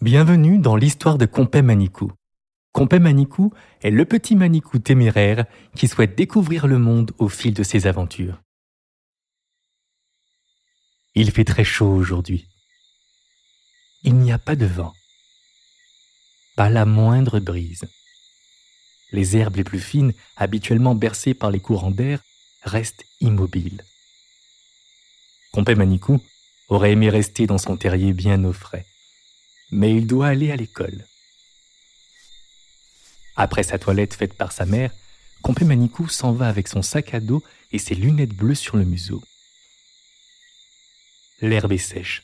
Bienvenue dans l'histoire de Compé Manicou. Compé Manicou est le petit Manicou téméraire qui souhaite découvrir le monde au fil de ses aventures. Il fait très chaud aujourd'hui. Il n'y a pas de vent. Pas la moindre brise. Les herbes les plus fines, habituellement bercées par les courants d'air, restent immobiles. Compé Manicou aurait aimé rester dans son terrier bien au frais mais il doit aller à l'école. Après sa toilette faite par sa mère, Compé Manicou s'en va avec son sac à dos et ses lunettes bleues sur le museau. L'herbe est sèche.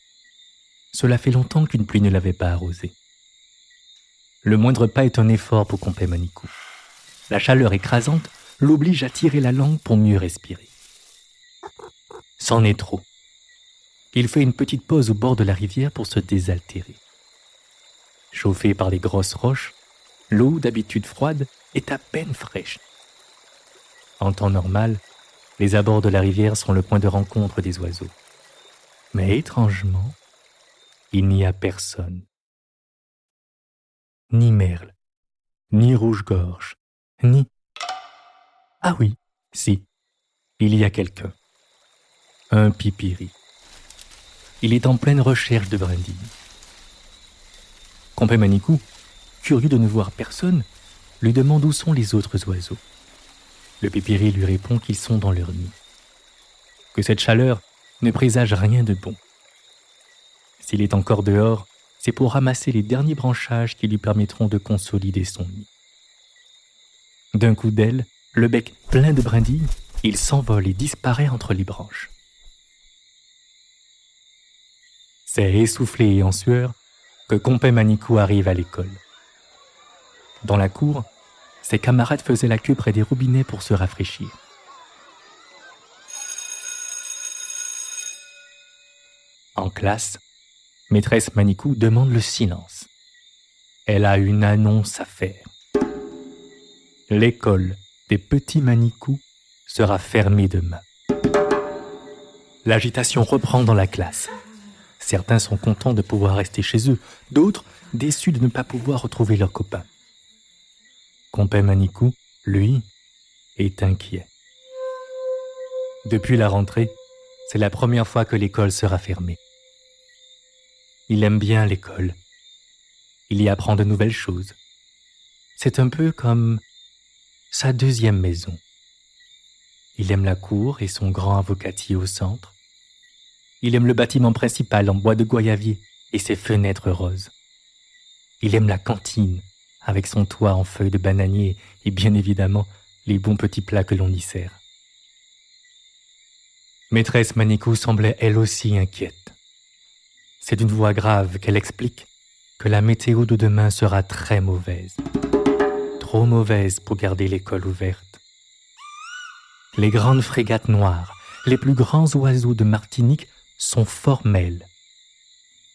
Cela fait longtemps qu'une pluie ne l'avait pas arrosée. Le moindre pas est un effort pour Compé Manicou. La chaleur écrasante l'oblige à tirer la langue pour mieux respirer. C'en est trop. Il fait une petite pause au bord de la rivière pour se désaltérer. Chauffée par les grosses roches, l'eau, d'habitude froide, est à peine fraîche. En temps normal, les abords de la rivière sont le point de rencontre des oiseaux. Mais étrangement, il n'y a personne. Ni merle, ni rouge-gorge, ni... Ah oui, si, il y a quelqu'un. Un pipiri. Il est en pleine recherche de brindilles. Compé Manicou, curieux de ne voir personne, lui demande où sont les autres oiseaux. Le pépiri lui répond qu'ils sont dans leur nid. Que cette chaleur ne présage rien de bon. S'il est encore dehors, c'est pour ramasser les derniers branchages qui lui permettront de consolider son nid. D'un coup d'aile, le bec plein de brindilles, il s'envole et disparaît entre les branches. C'est essoufflé et en sueur que Compé Manicou arrive à l'école. Dans la cour, ses camarades faisaient la queue près des robinets pour se rafraîchir. En classe, maîtresse Manicou demande le silence. Elle a une annonce à faire. L'école des petits Manicou sera fermée demain. L'agitation reprend dans la classe. Certains sont contents de pouvoir rester chez eux, d'autres déçus de ne pas pouvoir retrouver leurs copains. Compé Manicou, lui, est inquiet. Depuis la rentrée, c'est la première fois que l'école sera fermée. Il aime bien l'école. Il y apprend de nouvelles choses. C'est un peu comme sa deuxième maison. Il aime la cour et son grand avocatier au centre. Il aime le bâtiment principal en bois de goyavier et ses fenêtres roses. Il aime la cantine avec son toit en feuilles de bananier et bien évidemment les bons petits plats que l'on y sert. Maîtresse Manicou semblait elle aussi inquiète. C'est d'une voix grave qu'elle explique que la météo de demain sera très mauvaise. Trop mauvaise pour garder l'école ouverte. Les grandes frégates noires, les plus grands oiseaux de Martinique sont formels.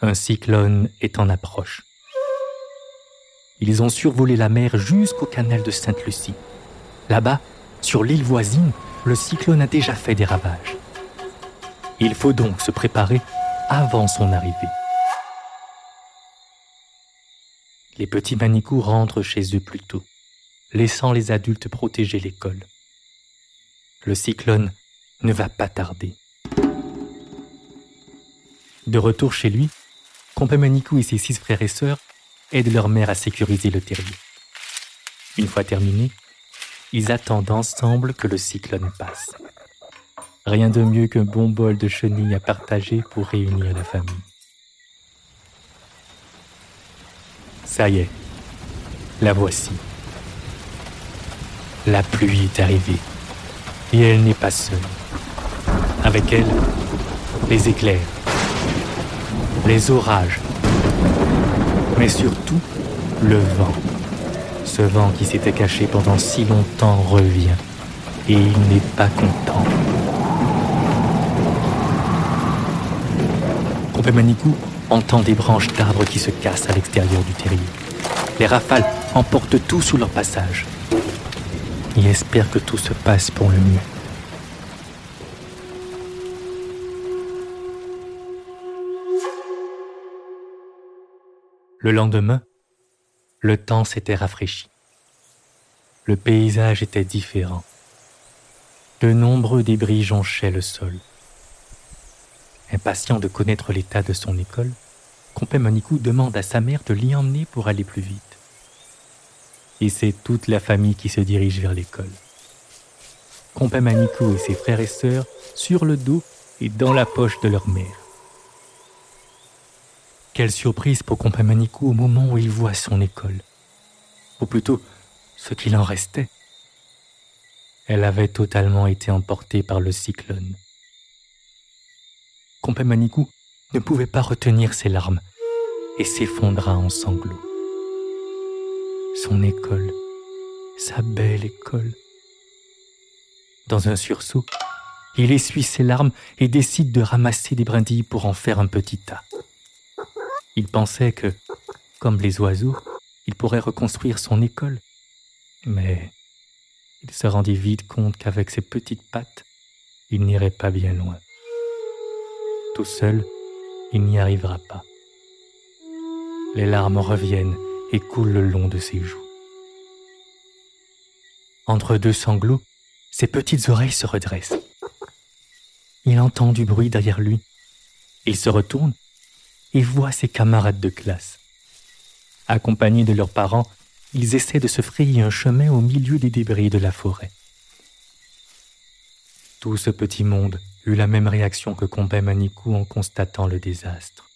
Un cyclone est en approche. Ils ont survolé la mer jusqu'au canal de Sainte-Lucie. Là-bas, sur l'île voisine, le cyclone a déjà fait des ravages. Il faut donc se préparer avant son arrivée. Les petits manicous rentrent chez eux plus tôt, laissant les adultes protéger l'école. Le cyclone ne va pas tarder. De retour chez lui, Compé Manicou et ses six frères et sœurs aident leur mère à sécuriser le terrier. Une fois terminé, ils attendent ensemble que le cyclone passe. Rien de mieux qu'un bon bol de chenilles à partager pour réunir la famille. Ça y est, la voici. La pluie est arrivée et elle n'est pas seule. Avec elle, les éclairs, les orages, mais surtout le vent. Ce vent qui s'était caché pendant si longtemps revient et il n'est pas content. Compé-Manicou entend des branches d'arbres qui se cassent à l'extérieur du terrier. Les rafales emportent tout sous leur passage. Il espère que tout se passe pour le mieux. Le lendemain, le temps s'était rafraîchi. Le paysage était différent. De nombreux débris jonchaient le sol. Impatient de connaître l'état de son école, Compé Manicou demande à sa mère de l'y emmener pour aller plus vite. Et c'est toute la famille qui se dirige vers l'école. Compé Manicou et ses frères et sœurs sur le dos et dans la poche de leur mère. Quelle surprise pour Compé Manicou au moment où il voit son école. Ou plutôt, ce qu'il en restait. Elle avait totalement été emportée par le cyclone. Compé Manicou ne pouvait pas retenir ses larmes et s'effondra en sanglots. Son école, sa belle école. Dans un sursaut, il essuie ses larmes et décide de ramasser des brindilles pour en faire un petit tas. Il pensait que, comme les oiseaux, il pourrait reconstruire son école. Mais il se rendit vite compte qu'avec ses petites pattes, il n'irait pas bien loin. Tout seul, il n'y arrivera pas. Les larmes reviennent et coulent le long de ses joues. Entre deux sanglots, ses petites oreilles se redressent. Il entend du bruit derrière lui. Il se retourne et voit ses camarades de classe. Accompagnés de leurs parents, ils essaient de se frayer un chemin au milieu des débris de la forêt. Tout ce petit monde eut la même réaction que Compé Manicou en constatant le désastre.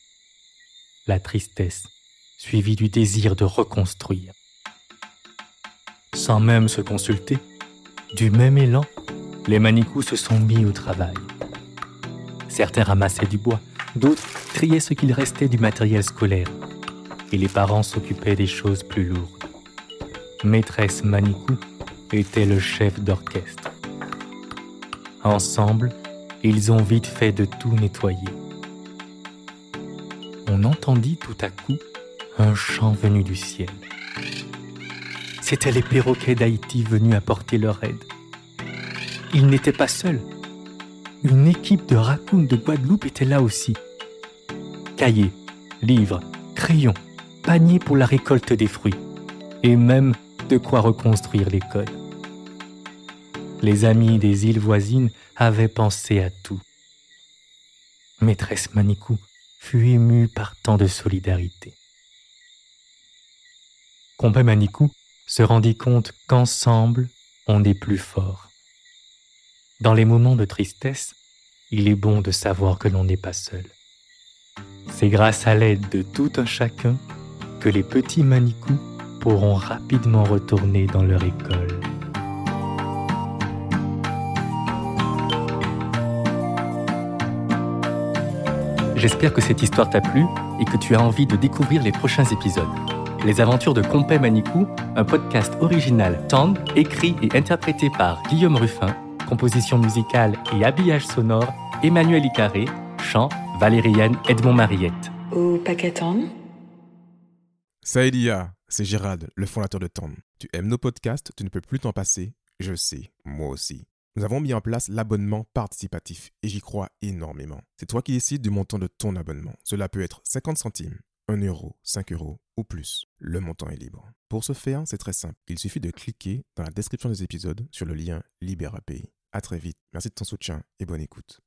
La tristesse, suivie du désir de reconstruire. Sans même se consulter, du même élan, les Manicous se sont mis au travail. Certains ramassaient du bois, d'autres triaient ce qu'il restait du matériel scolaire, et les parents s'occupaient des choses plus lourdes. Maîtresse Manicou était le chef d'orchestre. Ensemble, ils ont vite fait de tout nettoyer. On entendit tout à coup un chant venu du ciel. C'étaient les perroquets d'Haïti venus apporter leur aide. Ils n'étaient pas seuls. Une équipe de raccoons de Guadeloupe était là aussi. Cahiers, livres, crayons, paniers pour la récolte des fruits, et même de quoi reconstruire l'école. Les amis des îles voisines avaient pensé à tout. Maîtresse Manicou fut émue par tant de solidarité. Compé Manicou se rendit compte qu'ensemble, on est plus fort. Dans les moments de tristesse, il est bon de savoir que l'on n'est pas seul. C'est grâce à l'aide de tout un chacun que les petits Manicous pourront rapidement retourner dans leur école. J'espère que cette histoire t'a plu et que tu as envie de découvrir les prochains épisodes. Les aventures de Compé Manicou, un podcast original Tand, écrit et interprété par Guillaume Ruffin, composition musicale et habillage sonore Emmanuel Icaré, chant Valériane Edmond Mariette. Au paquet. Saïdia, c'est Gérald, le fondateur de Tand. Tu aimes nos podcasts, tu ne peux plus t'en passer, je sais, moi aussi. Nous avons mis en place l'abonnement participatif et j'y crois énormément. C'est toi qui décides du montant de ton abonnement. Cela peut être 50 centimes, 1 euro, 5 euros ou plus. Le montant est libre. Pour ce faire, c'est très simple. Il suffit de cliquer dans la description des épisodes sur le lien Libère API. À très vite. Merci de ton soutien et bonne écoute.